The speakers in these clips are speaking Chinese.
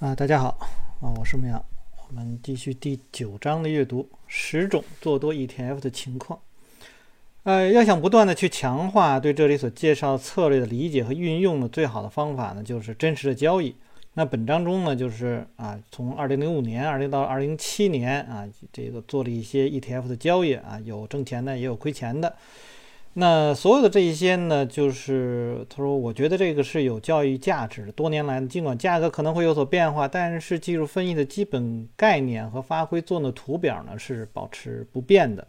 啊，大家好啊，我是牧羊，我们继续第九章的阅读，十种做多 ETF 的情况。呃，要想不断的去强化对这里所介绍策略的理解和运用的最好的方法呢，就是真实的交易。那本章中呢，就是啊，从二零零五年、二零到二零七年啊，这个做了一些 ETF 的交易啊，有挣钱的，也有亏钱的。那所有的这一些呢，就是他说，我觉得这个是有教育价值。多年来，尽管价格可能会有所变化，但是技术分析的基本概念和发挥作用的图表呢是保持不变的。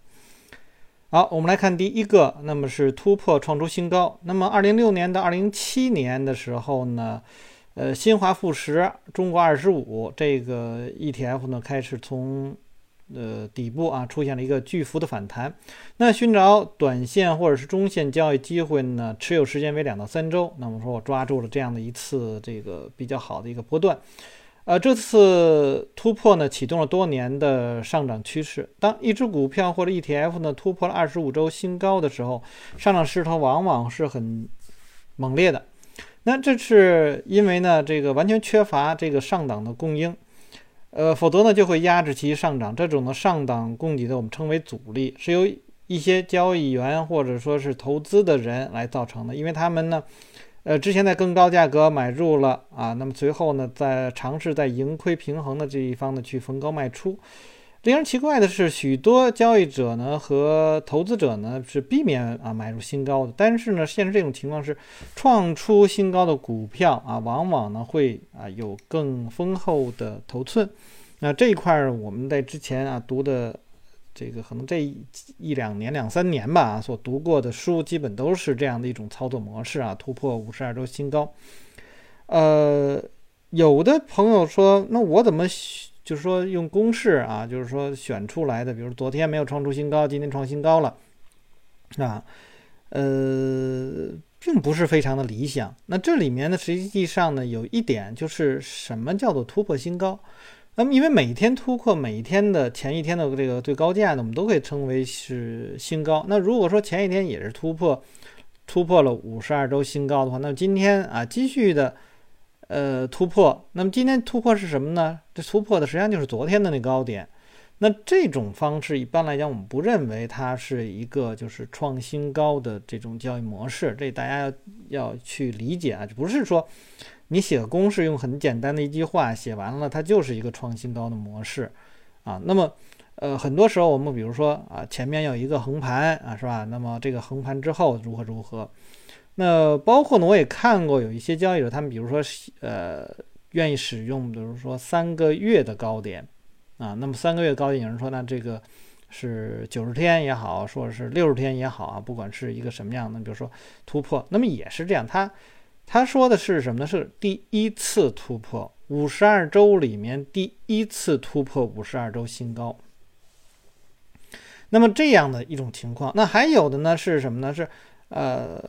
好，我们来看第一个，那么是突破创出新高。那么，二零六年到二零七年的时候呢，呃，新华富时中国二十五这个 ETF 呢开始从。呃，底部啊出现了一个巨幅的反弹，那寻找短线或者是中线交易机会呢，持有时间为两到三周。那么说我抓住了这样的一次这个比较好的一个波段，呃，这次突破呢启动了多年的上涨趋势。当一只股票或者 ETF 呢突破了二十五周新高的时候，上涨势头往往是很猛烈的。那这是因为呢这个完全缺乏这个上档的供应。呃，否则呢就会压制其上涨。这种的上档供给的我们称为阻力，是由一些交易员或者说是投资的人来造成的。因为他们呢，呃，之前在更高价格买入了啊，那么随后呢，在尝试在盈亏平衡的这一方呢去逢高卖出。令人奇怪的是，许多交易者呢和投资者呢是避免啊买入新高的，但是呢，现实这种情况是，创出新高的股票啊，往往呢会啊有更丰厚的头寸。那这一块儿，我们在之前啊读的这个可能这一两年、两三年吧，所读过的书，基本都是这样的一种操作模式啊，突破五十二周新高。呃，有的朋友说，那我怎么？就是说用公式啊，就是说选出来的，比如昨天没有创出新高，今天创新高了，啊，呃，并不是非常的理想。那这里面呢，实际上呢，有一点就是什么叫做突破新高？那么因为每天突破每天的前一天的这个最高价呢，我们都可以称为是新高。那如果说前一天也是突破突破了五十二周新高的话，那么今天啊继续的。呃，突破。那么今天突破是什么呢？这突破的实际上就是昨天的那高点。那这种方式一般来讲，我们不认为它是一个就是创新高的这种交易模式。这大家要要去理解啊，就不是说你写个公式用很简单的一句话写完了，它就是一个创新高的模式啊。那么呃，很多时候我们比如说啊，前面有一个横盘啊，是吧？那么这个横盘之后如何如何？那包括呢，我也看过有一些交易者，他们比如说，呃，愿意使用，比如说三个月的高点，啊，那么三个月高点，有人说那这个是九十天也好，说是六十天也好啊，不管是一个什么样的，比如说突破，那么也是这样，他他说的是什么呢？是第一次突破五十二周里面第一次突破五十二周新高。那么这样的一种情况，那还有的呢是什么呢？是呃。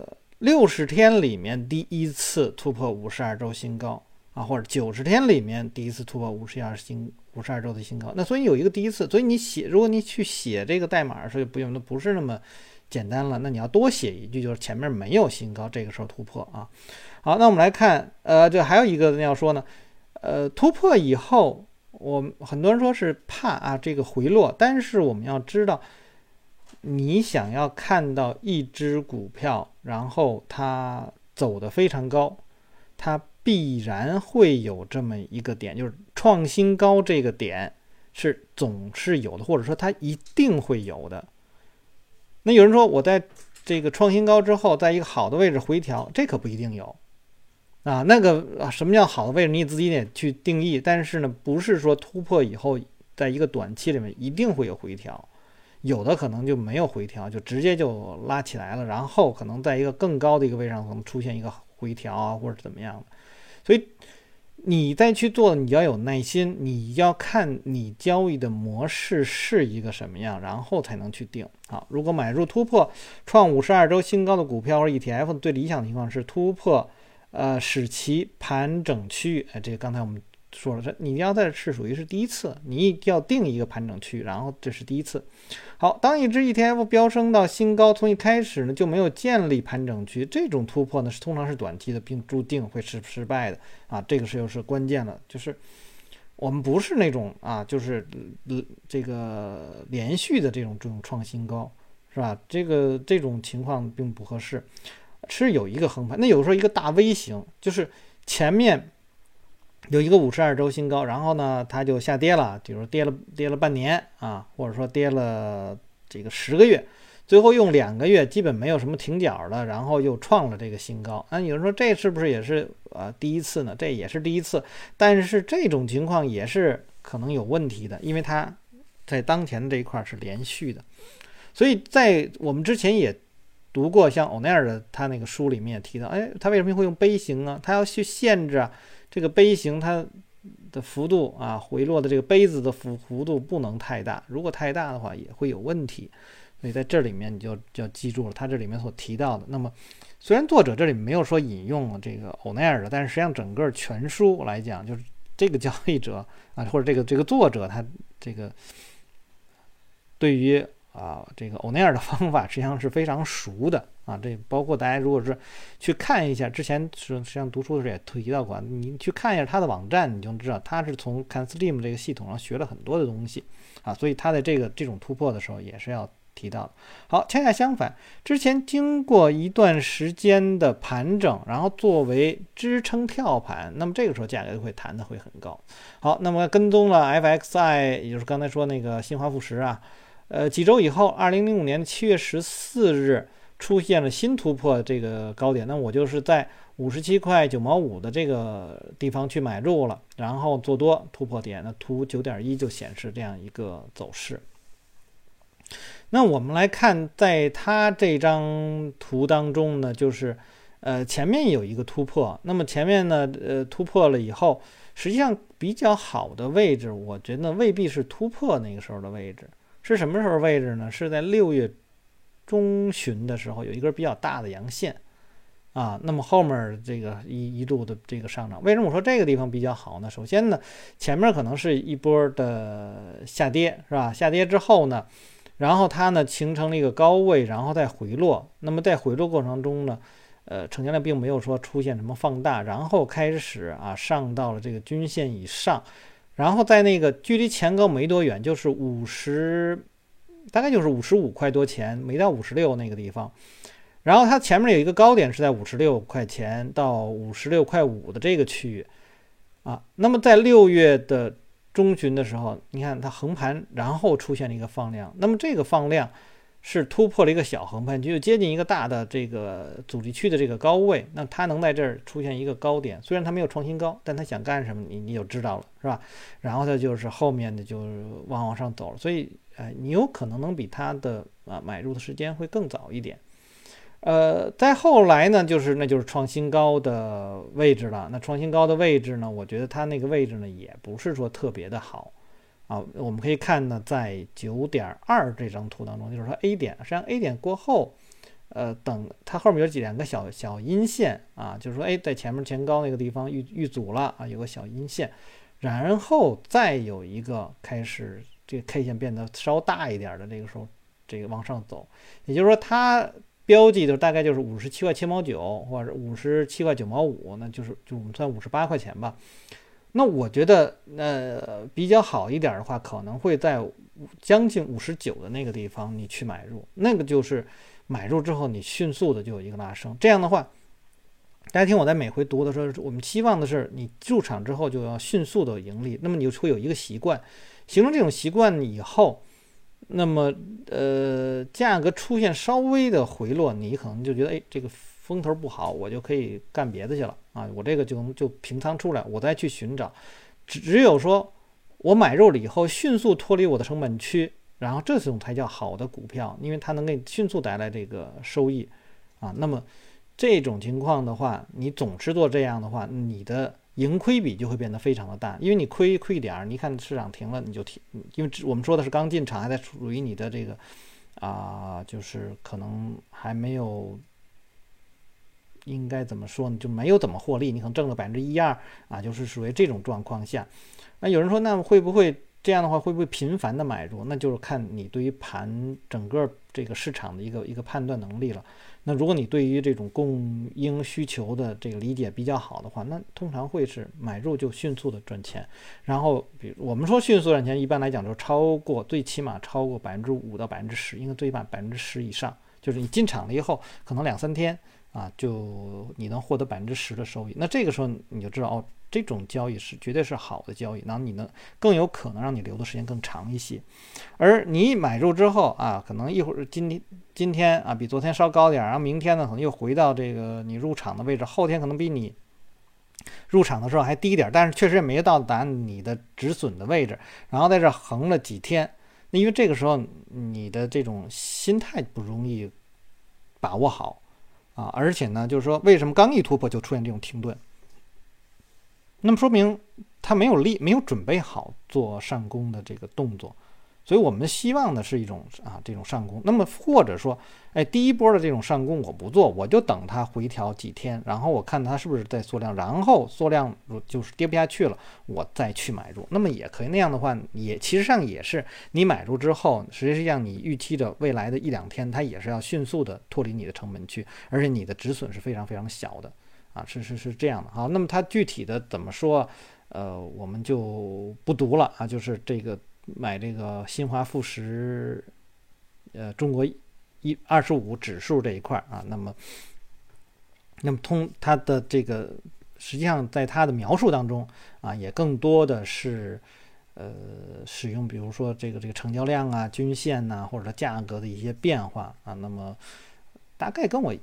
六十天里面第一次突破五十二周新高啊，或者九十天里面第一次突破五十二新五十二周的新高。那所以有一个第一次，所以你写，如果你去写这个代码的时候，不用，那不是那么简单了。那你要多写一句，就是前面没有新高，这个时候突破啊。好，那我们来看，呃，这还有一个要说呢，呃，突破以后，我很多人说是怕啊这个回落，但是我们要知道。你想要看到一只股票，然后它走得非常高，它必然会有这么一个点，就是创新高这个点是总是有的，或者说它一定会有的。那有人说，我在这个创新高之后，在一个好的位置回调，这可不一定有啊。那个啊什么叫好的位置，你自己得去定义。但是呢，不是说突破以后，在一个短期里面一定会有回调。有的可能就没有回调，就直接就拉起来了，然后可能在一个更高的一个位上可能出现一个回调啊，或者怎么样的。所以你再去做，你要有耐心，你要看你交易的模式是一个什么样，然后才能去定。好，如果买入突破创五十二周新高的股票或者 ETF，最理想的情况是突破，呃，使其盘整区域。哎，这个刚才我们说了，这你要在是属于是第一次，你一定要定一个盘整区域，然后这是第一次。好，当一只 ETF 飙升到新高，从一开始呢就没有建立盘整区，这种突破呢是通常是短期的，并注定会是失败的啊。这个是又是关键了，就是我们不是那种啊，就是这个连续的这种这种创新高，是吧？这个这种情况并不合适，是有一个横盘。那有时候一个大 V 型，就是前面。有一个五十二周新高，然后呢，它就下跌了，比如跌了跌了半年啊，或者说跌了这个十个月，最后用两个月基本没有什么停脚的，然后又创了这个新高。那有人说这是不是也是呃第一次呢？这也是第一次，但是这种情况也是可能有问题的，因为它在当前这一块是连续的，所以在我们之前也读过像欧奈尔的他那个书里面也提到，哎，他为什么会用杯形啊？他要去限制啊。这个杯型它的幅度啊，回落的这个杯子的幅幅度不能太大，如果太大的话也会有问题。所以在这里面你就就要记住了，他这里面所提到的。那么虽然作者这里没有说引用这个欧奈尔的，但是实际上整个全书来讲，就是这个交易者啊，或者这个这个作者他这个对于。啊，这个欧奈尔的方法实际上是非常熟的啊。这包括大家如果是去看一下，之前实实际上读书的时候也提到过，你去看一下他的网站，你就知道他是从 CanSlim 这个系统上学了很多的东西啊。所以他在这个这种突破的时候也是要提到的。好，恰恰相反，之前经过一段时间的盘整，然后作为支撑跳盘，那么这个时候价格就会弹的会很高。好，那么跟踪了 FXI，也就是刚才说那个新华富时啊。呃，几周以后，二零零五年七月十四日出现了新突破这个高点，那我就是在五十七块九毛五的这个地方去买入了，然后做多突破点，那图九点一就显示这样一个走势。那我们来看，在它这张图当中呢，就是呃前面有一个突破，那么前面呢，呃突破了以后，实际上比较好的位置，我觉得未必是突破那个时候的位置。是什么时候位置呢？是在六月中旬的时候，有一根比较大的阳线啊。那么后面这个一一路的这个上涨，为什么我说这个地方比较好呢？首先呢，前面可能是一波的下跌，是吧？下跌之后呢，然后它呢形成了一个高位，然后再回落。那么在回落过程中呢，呃，成交量并没有说出现什么放大，然后开始啊上到了这个均线以上。然后在那个距离前高没多远，就是五十，大概就是五十五块多钱，没到五十六那个地方。然后它前面有一个高点是在五十六块钱到五十六块五的这个区域啊。那么在六月的中旬的时候，你看它横盘，然后出现了一个放量。那么这个放量。是突破了一个小横盘，就接近一个大的这个阻力区的这个高位，那它能在这儿出现一个高点，虽然它没有创新高，但它想干什么，你你就知道了，是吧？然后它就是后面的就往往上走了，所以，哎，你有可能能比它的啊买入的时间会更早一点。呃，再后来呢，就是那就是创新高的位置了。那创新高的位置呢，我觉得它那个位置呢也不是说特别的好。啊，我们可以看呢，在九点二这张图当中，就是说 A 点，实际上 A 点过后，呃，等它后面有几两个小小阴线啊，就是说，哎，在前面前高那个地方遇遇阻了啊，有个小阴线，然后再有一个开始这个 K 线变得稍大一点的这个时候，这个往上走，也就是说它标记的大概就是五十七块七毛九，或者五十七块九毛五，那就是就我们算五十八块钱吧。那我觉得，呃，比较好一点的话，可能会在将近五十九的那个地方你去买入，那个就是买入之后你迅速的就有一个拉升。这样的话，大家听我在每回读的时候，我们期望的是你入场之后就要迅速的盈利，那么你就会有一个习惯，形成这种习惯以后，那么呃，价格出现稍微的回落，你可能就觉得，哎，这个。风头不好，我就可以干别的去了啊！我这个就能就平仓出来，我再去寻找。只只有说我买入了以后，迅速脱离我的成本区，然后这种才叫好的股票，因为它能给你迅速带来这个收益啊。那么这种情况的话，你总是做这样的话，你的盈亏比就会变得非常的大，因为你亏亏一点儿，你看市场停了你就停，因为我们说的是刚进场，还在处于你的这个啊，就是可能还没有。应该怎么说呢？就没有怎么获利，你可能挣了百分之一二啊，就是属于这种状况下。那有人说，那会不会这样的话，会不会频繁的买入？那就是看你对于盘整个这个市场的一个一个判断能力了。那如果你对于这种供应需求的这个理解比较好的话，那通常会是买入就迅速的赚钱。然后，比如我们说迅速赚钱，一般来讲就是超过最起码超过百分之五到百分之十，应该最起码百分之十以上。就是你进场了以后，可能两三天啊，就你能获得百分之十的收益。那这个时候你就知道哦。这种交易是绝对是好的交易，然后你能更有可能让你留的时间更长一些。而你买入之后啊，可能一会儿今天今天啊比昨天稍高点，然后明天呢可能又回到这个你入场的位置，后天可能比你入场的时候还低一点，但是确实也没到达你的止损的位置。然后在这横了几天，那因为这个时候你的这种心态不容易把握好啊，而且呢，就是说为什么刚一突破就出现这种停顿？那么说明他没有力，没有准备好做上攻的这个动作，所以我们希望的是一种啊这种上攻。那么或者说，哎，第一波的这种上攻我不做，我就等它回调几天，然后我看它是不是在缩量，然后缩量就是跌不下去了，我再去买入。那么也可以那样的话，也其实上也是你买入之后，实际上你预期着未来的一两天，它也是要迅速的脱离你的成本区，而且你的止损是非常非常小的。啊，是是是这样的好，那么它具体的怎么说？呃，我们就不读了啊。就是这个买这个新华富时，呃，中国一二十五指数这一块啊。那么，那么通它的这个，实际上在它的描述当中啊，也更多的是呃使用，比如说这个这个成交量啊、均线呐，或者说价格的一些变化啊。那么大概跟我。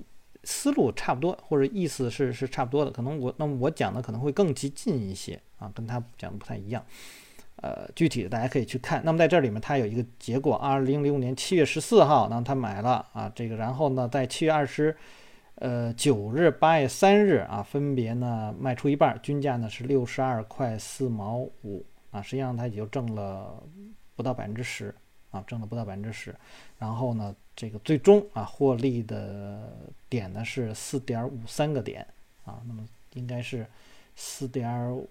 思路差不多，或者意思是是差不多的，可能我那么我讲的可能会更激进一些啊，跟他讲的不太一样。呃，具体的大家可以去看。那么在这里面，它有一个结果：二零零五年七月十四号，那他买了啊，这个，然后呢，在七月二十呃九日、八月三日啊，分别呢卖出一半，均价呢是六十二块四毛五啊，实际上他也就挣了不到百分之十啊，挣了不到百分之十，然后呢。这个最终啊获利的点呢是四点五三个点啊，那么应该是四点五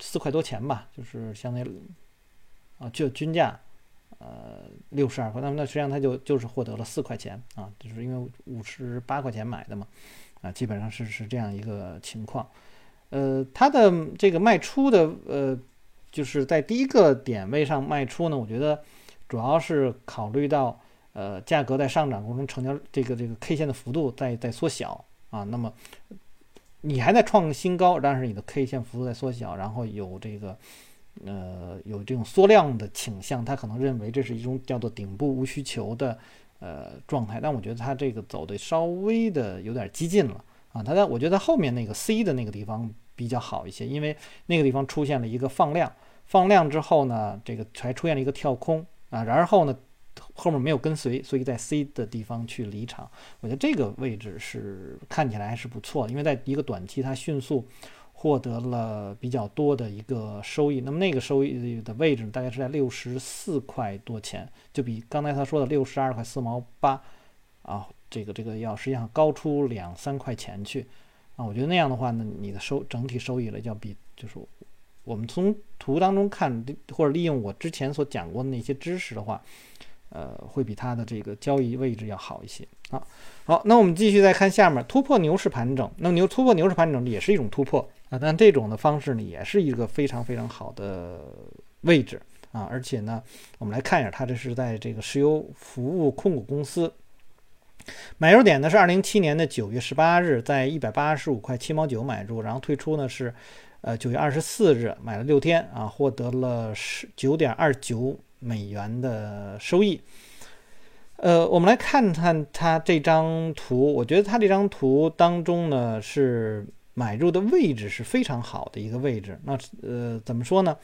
四块多钱吧，就是相当于啊就均价呃六十二块，那么那实际上它就就是获得了四块钱啊，就是因为五十八块钱买的嘛啊，基本上是是这样一个情况。呃，它的这个卖出的呃就是在第一个点位上卖出呢，我觉得主要是考虑到。呃，价格在上涨过程中，成交这个这个 K 线的幅度在在缩小啊，那么你还在创新高，但是你的 K 线幅度在缩小，然后有这个呃有这种缩量的倾向，他可能认为这是一种叫做顶部无需求的呃状态，但我觉得它这个走的稍微的有点激进了啊，它在我觉得后面那个 C 的那个地方比较好一些，因为那个地方出现了一个放量，放量之后呢，这个才出现了一个跳空啊，然后呢。后面没有跟随，所以在 C 的地方去离场，我觉得这个位置是看起来还是不错，因为在一个短期它迅速获得了比较多的一个收益。那么那个收益的位置大概是在六十四块多钱，就比刚才他说的六十二块四毛八啊，这个这个要实际上高出两三块钱去啊。我觉得那样的话呢，你的收整体收益了要比就是我们从图当中看，或者利用我之前所讲过的那些知识的话。呃，会比它的这个交易位置要好一些啊。好，那我们继续再看下面突破牛市盘整。那牛突破牛市盘整也是一种突破啊，但这种的方式呢，也是一个非常非常好的位置啊。而且呢，我们来看一下，它这是在这个石油服务控股公司买入点呢是二零七年的九月十八日，在一百八十五块七毛九买入，然后退出呢是呃九月二十四日，买了六天啊，获得了十九点二九。美元的收益，呃，我们来看看它这张图。我觉得它这张图当中呢，是买入的位置是非常好的一个位置。那呃，怎么说呢？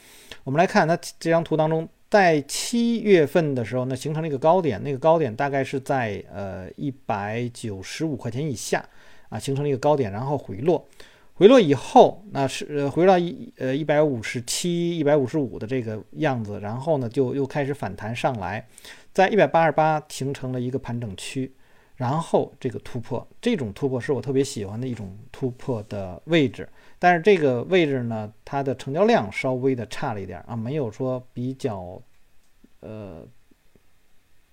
我们来看它这张图当中，在七月份的时候，那形成了一个高点，那个高点大概是在呃一百九十五块钱以下啊，形成了一个高点，然后回落。回落以后，那是呃回到一呃一百五十七、一百五十五的这个样子，然后呢就又开始反弹上来，在一百八十八形成了一个盘整区，然后这个突破，这种突破是我特别喜欢的一种突破的位置。但是这个位置呢，它的成交量稍微的差了一点啊，没有说比较，呃，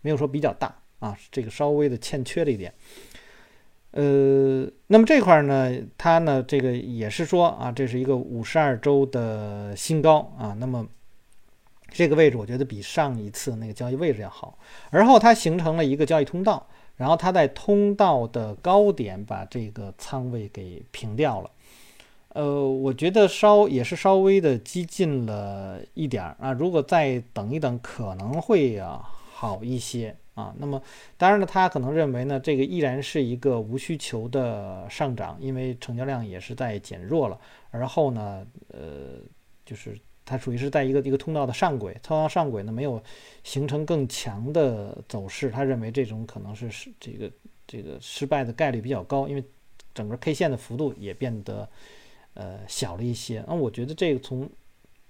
没有说比较大啊，这个稍微的欠缺了一点。呃，那么这块呢，它呢，这个也是说啊，这是一个五十二周的新高啊。那么这个位置，我觉得比上一次那个交易位置要好。而后它形成了一个交易通道，然后它在通道的高点把这个仓位给平掉了。呃，我觉得稍也是稍微的激进了一点儿啊。如果再等一等，可能会啊好一些。啊，那么当然呢，他可能认为呢，这个依然是一个无需求的上涨，因为成交量也是在减弱了。而后呢，呃，就是它属于是在一个一个通道的上轨，通道上轨呢没有形成更强的走势，他认为这种可能是是这个这个失败的概率比较高，因为整个 K 线的幅度也变得呃小了一些。那我觉得这个从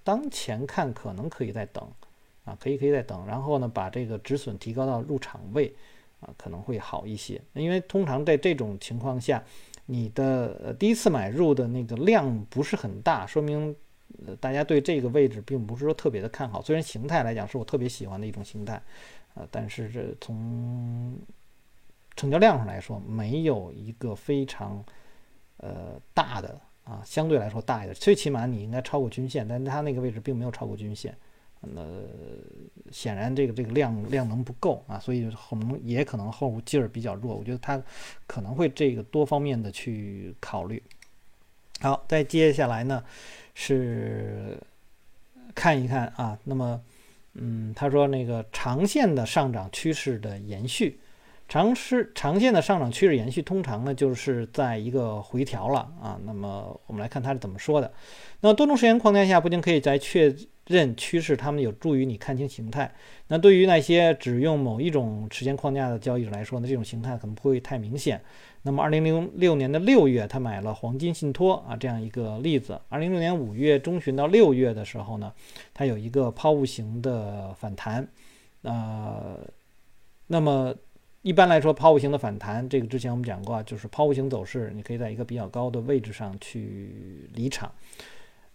当前看，可能可以再等。可以可以再等，然后呢，把这个止损提高到入场位，啊，可能会好一些。因为通常在这种情况下，你的第一次买入的那个量不是很大，说明大家对这个位置并不是说特别的看好。虽然形态来讲是我特别喜欢的一种形态，呃，但是这从成交量上来说，没有一个非常呃大的啊，相对来说大一点。最起码你应该超过均线，但它那个位置并没有超过均线。那显然这个这个量量能不够啊，所以可能也可能后劲儿比较弱。我觉得它可能会这个多方面的去考虑。好，再接下来呢是看一看啊，那么嗯，他说那个长线的上涨趋势的延续，长是长线的上涨趋势延续，通常呢就是在一个回调了啊。那么我们来看他是怎么说的。那多种时间框架下，不仅可以在确认趋势，它们有助于你看清形态。那对于那些只用某一种时间框架的交易者来说呢，这种形态可能不会太明显。那么，二零零六年的六月，他买了黄金信托啊，这样一个例子。二零零六年五月中旬到六月的时候呢，它有一个抛物型的反弹。呃，那么一般来说，抛物型的反弹，这个之前我们讲过，就是抛物型走势，你可以在一个比较高的位置上去离场。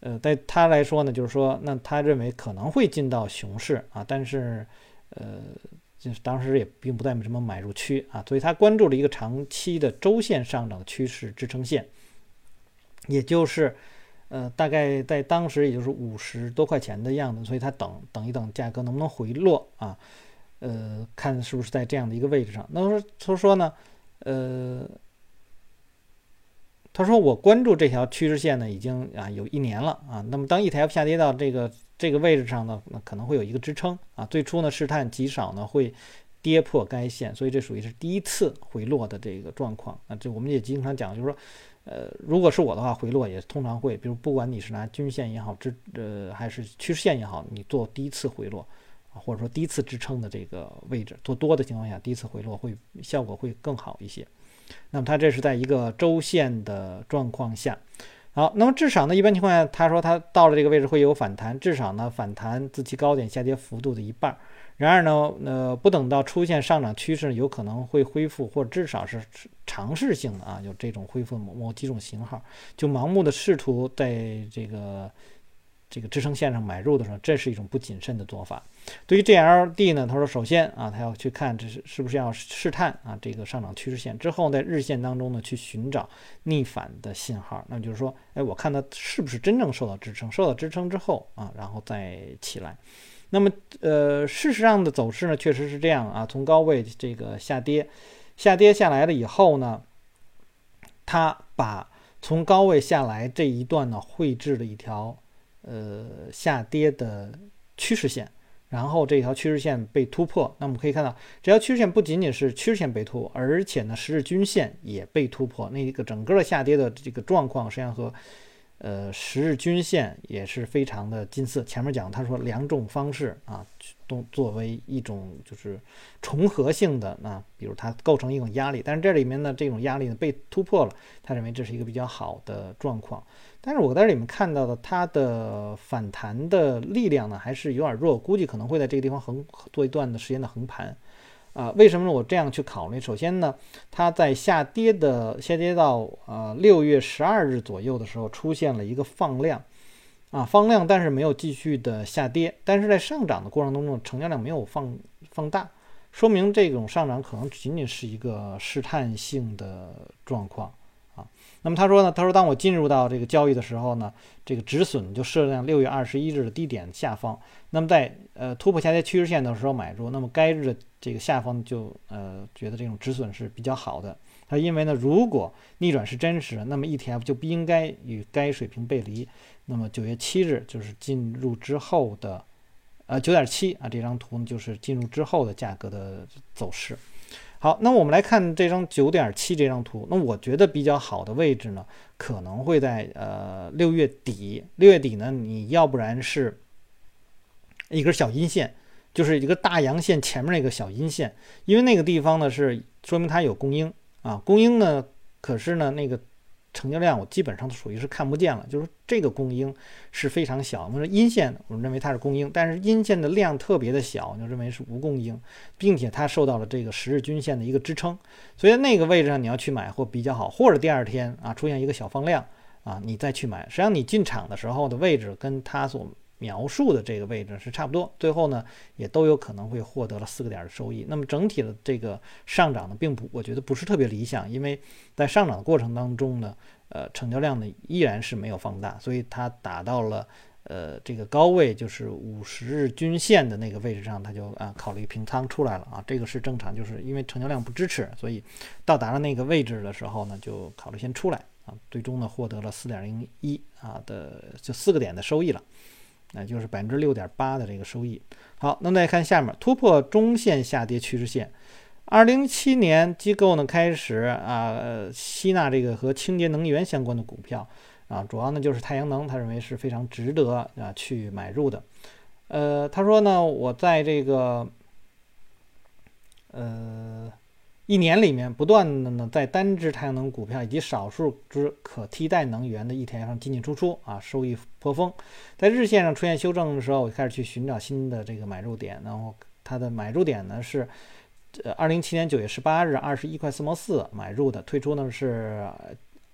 呃，对他来说呢，就是说，那他认为可能会进到熊市啊，但是，呃，就是当时也并不代表什么买入区啊，所以他关注了一个长期的周线上涨的趋势支撑线，也就是，呃，大概在当时也就是五十多块钱的样子，所以他等等一等价格能不能回落啊，呃，看是不是在这样的一个位置上。那么他说呢，呃。他说：“我关注这条趋势线呢，已经啊有一年了啊。那么当 ETF 下跌到这个这个位置上呢，那可能会有一个支撑啊。最初呢试探极少呢会跌破该线，所以这属于是第一次回落的这个状况啊。这我们也经常讲，就是说，呃，如果是我的话，回落也通常会，比如不管你是拿均线也好，支呃还是趋势线也好，你做第一次回落，或者说第一次支撑的这个位置做多的情况下，第一次回落会效果会更好一些。”那么它这是在一个周线的状况下，好，那么至少呢，一般情况下，他说它到了这个位置会有反弹，至少呢反弹自其高点下跌幅度的一半。然而呢，呃，不等到出现上涨趋势，有可能会恢复，或至少是尝试性的啊，有这种恢复某某几种型号，就盲目的试图在这个。这个支撑线上买入的时候，这是一种不谨慎的做法。对于 GLD 呢，他说，首先啊，他要去看这是是不是要试探啊这个上涨趋势线，之后在日线当中呢去寻找逆反的信号。那就是说，哎，我看它是不是真正受到支撑，受到支撑之后啊，然后再起来。那么，呃，事实上的走势呢，确实是这样啊，从高位这个下跌，下跌下来了以后呢，它把从高位下来这一段呢绘制了一条。呃，下跌的趋势线，然后这条趋势线被突破，那我们可以看到，这条趋势线不仅仅是趋势线被突破，而且呢，十日均线也被突破。那一个整个的下跌的这个状况，实际上和呃十日均线也是非常的近似。前面讲他说两种方式啊，都作为一种就是重合性的，那比如它构成一种压力，但是这里面呢，这种压力呢被突破了，他认为这是一个比较好的状况。但是我在这里面看到的，它的反弹的力量呢，还是有点弱，估计可能会在这个地方横做一段的时间的横盘，啊，为什么我这样去考虑？首先呢，它在下跌的下跌到呃六月十二日左右的时候，出现了一个放量，啊放量，但是没有继续的下跌，但是在上涨的过程当中，成交量没有放放大，说明这种上涨可能仅仅是一个试探性的状况。那么他说呢？他说，当我进入到这个交易的时候呢，这个止损就设在六月二十一日的低点下方。那么在呃突破下跌趋势线的时候买入，那么该日的这个下方就呃觉得这种止损是比较好的。他因为呢，如果逆转是真实，那么 ETF 就不应该与该水平背离。那么九月七日就是进入之后的，呃九点七啊这张图呢就是进入之后的价格的走势。好，那我们来看这张九点七这张图。那我觉得比较好的位置呢，可能会在呃六月底。六月底呢，你要不然是一根小阴线，就是一个大阳线前面那个小阴线，因为那个地方呢是说明它有供应啊，供应呢，可是呢那个。成交量我基本上都属于是看不见了，就是这个供应是非常小。我们说阴线，我们认为它是供应，但是阴线的量特别的小，就认为是无供应，并且它受到了这个十日均线的一个支撑，所以那个位置上你要去买或比较好，或者第二天啊出现一个小放量啊，你再去买。实际上你进场的时候的位置跟它所描述的这个位置是差不多，最后呢也都有可能会获得了四个点的收益。那么整体的这个上涨呢，并不，我觉得不是特别理想，因为在上涨的过程当中呢，呃，成交量呢依然是没有放大，所以它达到了呃这个高位，就是五十日均线的那个位置上，它就啊考虑平仓出来了啊，这个是正常，就是因为成交量不支持，所以到达了那个位置的时候呢，就考虑先出来啊，最终呢获得了四点零一啊的就四个点的收益了。那就是百分之六点八的这个收益。好，那再看下面，突破中线下跌趋势线。二零一七年机构呢开始啊吸纳这个和清洁能源相关的股票啊，主要呢就是太阳能，他认为是非常值得啊去买入的。呃，他说呢，我在这个呃。一年里面不断的呢，在单只太阳能股票以及少数只可替代能源的 ETF 上进进出出啊，收益颇丰。在日线上出现修正的时候，我开始去寻找新的这个买入点。然后它的买入点呢是，呃，二零一七年九月十八日二十一块四毛四买入的，退出呢是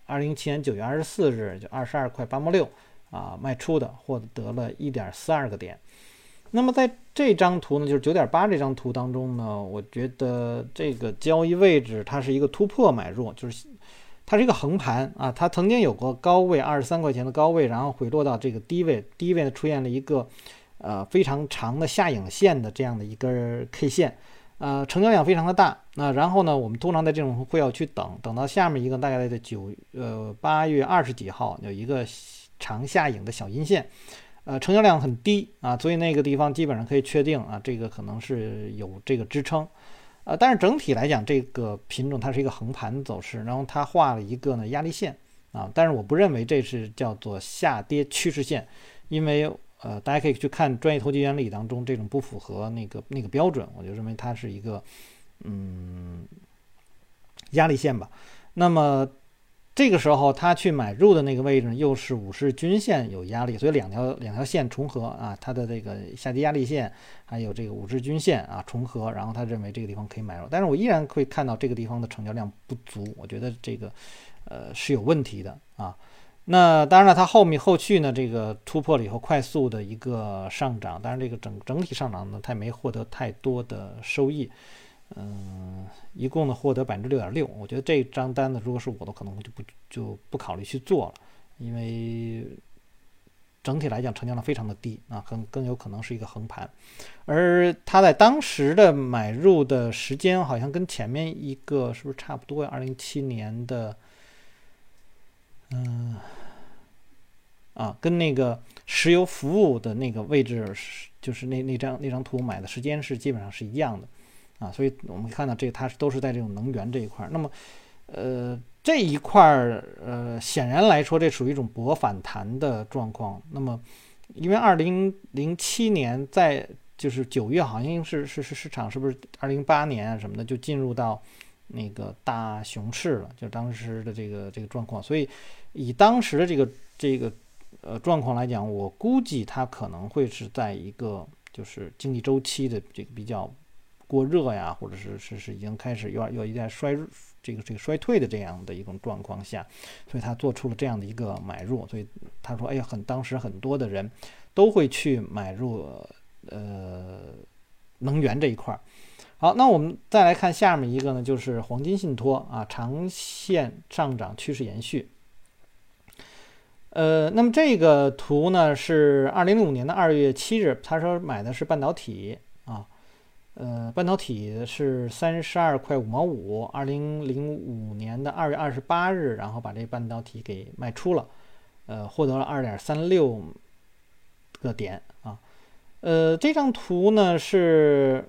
二零一七年九月二十四日就二十二块八毛六啊卖出的，获得了一点四二个点。那么在这张图呢，就是九点八这张图当中呢，我觉得这个交易位置它是一个突破买入，就是它是一个横盘啊，它曾经有过高位二十三块钱的高位，然后回落到这个低位，低位呢出现了一个呃非常长的下影线的这样的一根 K 线，呃成交量非常的大，那然后呢，我们通常在这种会要去等，等到下面一个大概在九呃八月二十几号有一个长下影的小阴线。呃，成交量很低啊，所以那个地方基本上可以确定啊，这个可能是有这个支撑，呃，但是整体来讲，这个品种它是一个横盘走势，然后它画了一个呢压力线啊，但是我不认为这是叫做下跌趋势线，因为呃，大家可以去看专业投机原理当中这种不符合那个那个标准，我就认为它是一个嗯压力线吧，那么。这个时候，他去买入的那个位置呢又是五十均线有压力，所以两条两条线重合啊，它的这个下跌压力线还有这个五十均线啊重合，然后他认为这个地方可以买入，但是我依然会看到这个地方的成交量不足，我觉得这个呃是有问题的啊。那当然了，它后面后续呢，这个突破了以后快速的一个上涨，当然这个整整体上涨呢，它也没获得太多的收益。嗯，一共呢获得百分之六点六，我觉得这张单子，如果是我的，可能我就不就不考虑去做了，因为整体来讲成交量非常的低啊，更更有可能是一个横盘，而它在当时的买入的时间好像跟前面一个是不是差不多呀？二零一七年的，嗯，啊，跟那个石油服务的那个位置是，就是那那张那张图买的时间是基本上是一样的。啊，所以我们看到这它是都是在这种能源这一块。那么，呃，这一块儿，呃，显然来说，这属于一种博反弹的状况。那么，因为二零零七年在就是九月，好像是是是市场是不是二零零八年啊什么的就进入到那个大熊市了，就当时的这个这个状况。所以，以当时的这个这个呃状况来讲，我估计它可能会是在一个就是经济周期的这个比较。过热呀，或者是是是已经开始有有一点衰这个这个衰退的这样的一种状况下，所以他做出了这样的一个买入。所以他说：“哎呀，很当时很多的人都会去买入呃能源这一块儿。”好，那我们再来看下面一个呢，就是黄金信托啊，长线上涨趋势延续。呃，那么这个图呢是二零零五年的二月七日，他说买的是半导体啊，呃，半导体是三十二块五毛五，二零零五年的二月二十八日，然后把这半导体给卖出了，呃，获得了二点三六个点啊，呃，这张图呢是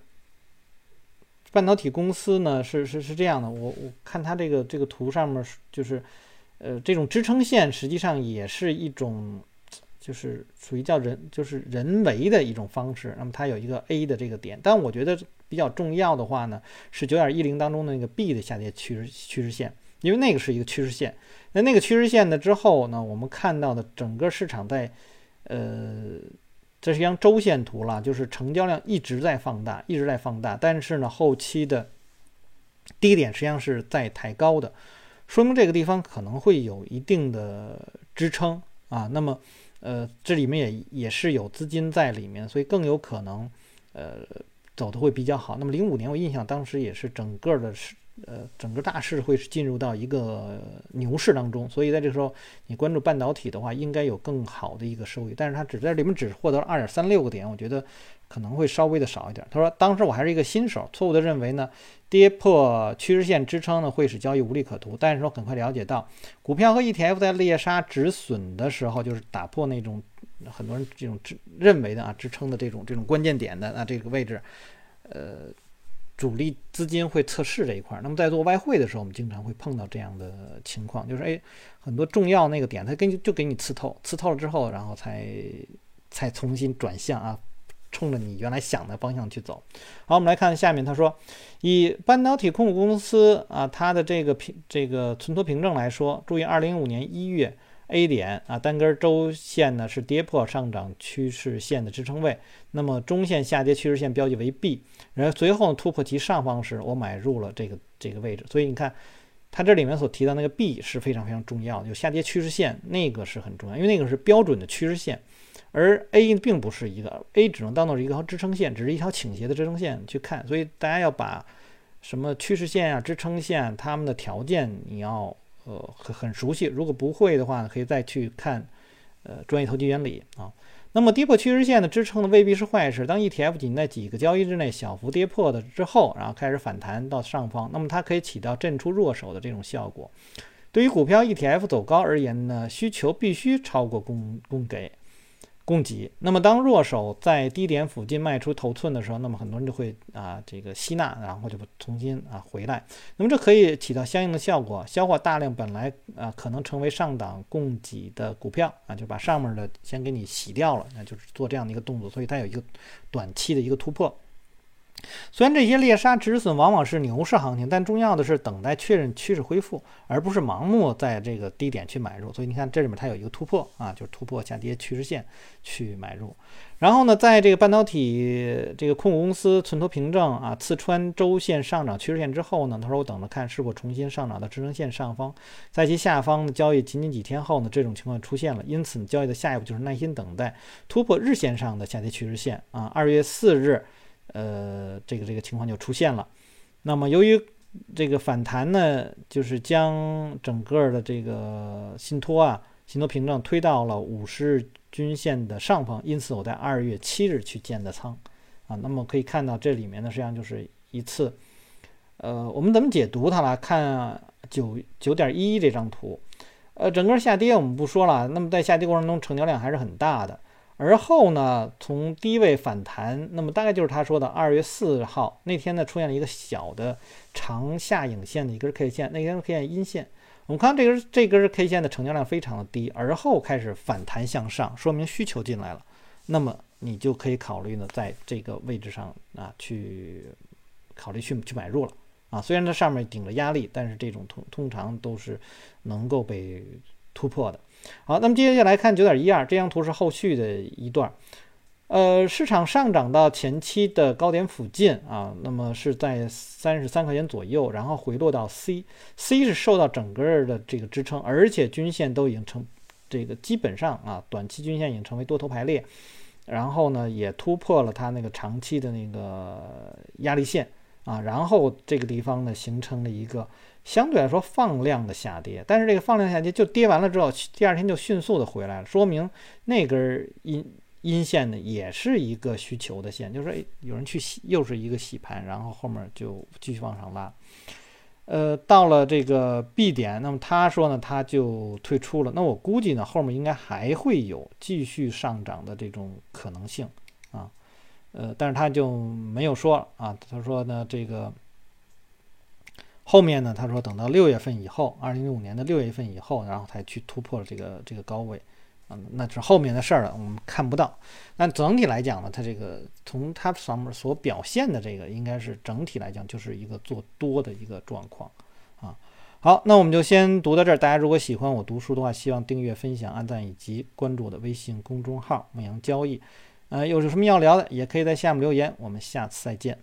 半导体公司呢是是是这样的，我我看它这个这个图上面就是。呃，这种支撑线实际上也是一种，就是属于叫人，就是人为的一种方式。那么它有一个 A 的这个点，但我觉得比较重要的话呢，是九点一零当中的那个 B 的下跌趋势趋势线，因为那个是一个趋势线。那那个趋势线呢之后呢，我们看到的整个市场在，呃，这是一张周线图了，就是成交量一直在放大，一直在放大，但是呢，后期的低点实际上是在抬高的。说明这个地方可能会有一定的支撑啊，那么，呃，这里面也也是有资金在里面，所以更有可能，呃，走的会比较好。那么零五年我印象当时也是整个的是。呃，整个大势会是进入到一个牛市当中，所以在这个时候，你关注半导体的话，应该有更好的一个收益。但是它只在里面只获得了二点三六个点，我觉得可能会稍微的少一点。他说，当时我还是一个新手，错误的认为呢，跌破趋势线支撑呢会使交易无利可图。但是说很快了解到，股票和 ETF 在猎杀止损的时候，就是打破那种很多人这种支认为的啊支撑的这种这种关键点的那这个位置，呃。主力资金会测试这一块，那么在做外汇的时候，我们经常会碰到这样的情况，就是哎，很多重要那个点，它根据就给你刺透，刺透了之后，然后才才重新转向啊，冲着你原来想的方向去走。好，我们来看下面，他说，以半导体控股公司啊，它的这个凭这个存托凭证来说，注意，二零一五年一月。A 点啊，单根周线呢是跌破上涨趋势线的支撑位，那么中线下跌趋势线标记为 B，然后随后突破其上方时，我买入了这个这个位置。所以你看，它这里面所提到那个 B 是非常非常重要的，就下跌趋势线那个是很重要，因为那个是标准的趋势线，而 A 并不是一个 A，只能当做是一条支撑线，只是一条倾斜的支撑线去看。所以大家要把什么趋势线啊、支撑线它们的条件你要。呃，很很熟悉。如果不会的话，可以再去看，呃，专业投机原理啊。那么跌破趋势线的支撑呢，未必是坏事。当 ETF 仅在几个交易日内小幅跌破的之后，然后开始反弹到上方，那么它可以起到震出弱手的这种效果。对于股票 ETF 走高而言呢，需求必须超过供供给。供给，那么当弱手在低点附近卖出头寸的时候，那么很多人就会啊这个吸纳，然后就重新啊回来。那么这可以起到相应的效果，消化大量本来啊可能成为上档供给的股票啊，就把上面的先给你洗掉了，那就是做这样的一个动作，所以它有一个短期的一个突破。虽然这些猎杀止损往往是牛市行情，但重要的是等待确认趋势恢复，而不是盲目在这个低点去买入。所以你看这里面它有一个突破啊，就是突破下跌趋势线去买入。然后呢，在这个半导体这个控股公司存托凭证啊刺穿周线上涨趋势线之后呢，他说我等着看是否重新上涨到支撑线上方，在其下方的交易仅仅几天后呢，这种情况出现了。因此交易的下一步就是耐心等待突破日线上的下跌趋势线啊。二月四日。呃，这个这个情况就出现了。那么由于这个反弹呢，就是将整个的这个信托啊、信托凭证推到了五十日均线的上方，因此我在二月七日去建的仓啊。那么可以看到这里面呢，实际上就是一次，呃，我们怎么解读它呢看九九点一一这张图，呃，整个下跌我们不说了。那么在下跌过程中，成交量还是很大的。而后呢，从低位反弹，那么大概就是他说的二月四号那天呢，出现了一个小的长下影线的一根 K 线，那根 K 线阴线。我们看这根这根 K 线的成交量非常的低，而后开始反弹向上，说明需求进来了。那么你就可以考虑呢，在这个位置上啊，去考虑去去买入了啊。虽然它上面顶着压力，但是这种通通常都是能够被突破的。好，那么接下来看九点一二这张图是后续的一段，呃，市场上涨到前期的高点附近啊，那么是在三十三块钱左右，然后回落到 C，C 是受到整个的这个支撑，而且均线都已经成这个基本上啊，短期均线已经成为多头排列，然后呢也突破了它那个长期的那个压力线啊，然后这个地方呢形成了一个相对来说放量的下跌，但是这个放量下跌就跌完了之后，第二天就迅速的回来了，说明那根阴。阴线呢，也是一个需求的线，就是说，有人去洗，又是一个洗盘，然后后面就继续往上拉。呃，到了这个 B 点，那么他说呢，他就退出了。那我估计呢，后面应该还会有继续上涨的这种可能性。呃，但是他就没有说啊，他说呢，这个后面呢，他说等到六月份以后，二零一五年的六月份以后，然后才去突破了这个这个高位。啊那是后面的事儿了，我们看不到。但整体来讲呢，它这个从它上面所表现的这个，应该是整体来讲就是一个做多的一个状况啊。好，那我们就先读到这儿。大家如果喜欢我读书的话，希望订阅、分享、按赞以及关注我的微信公众号“牧羊交易”。呃，有什么要聊的，也可以在下面留言。我们下次再见。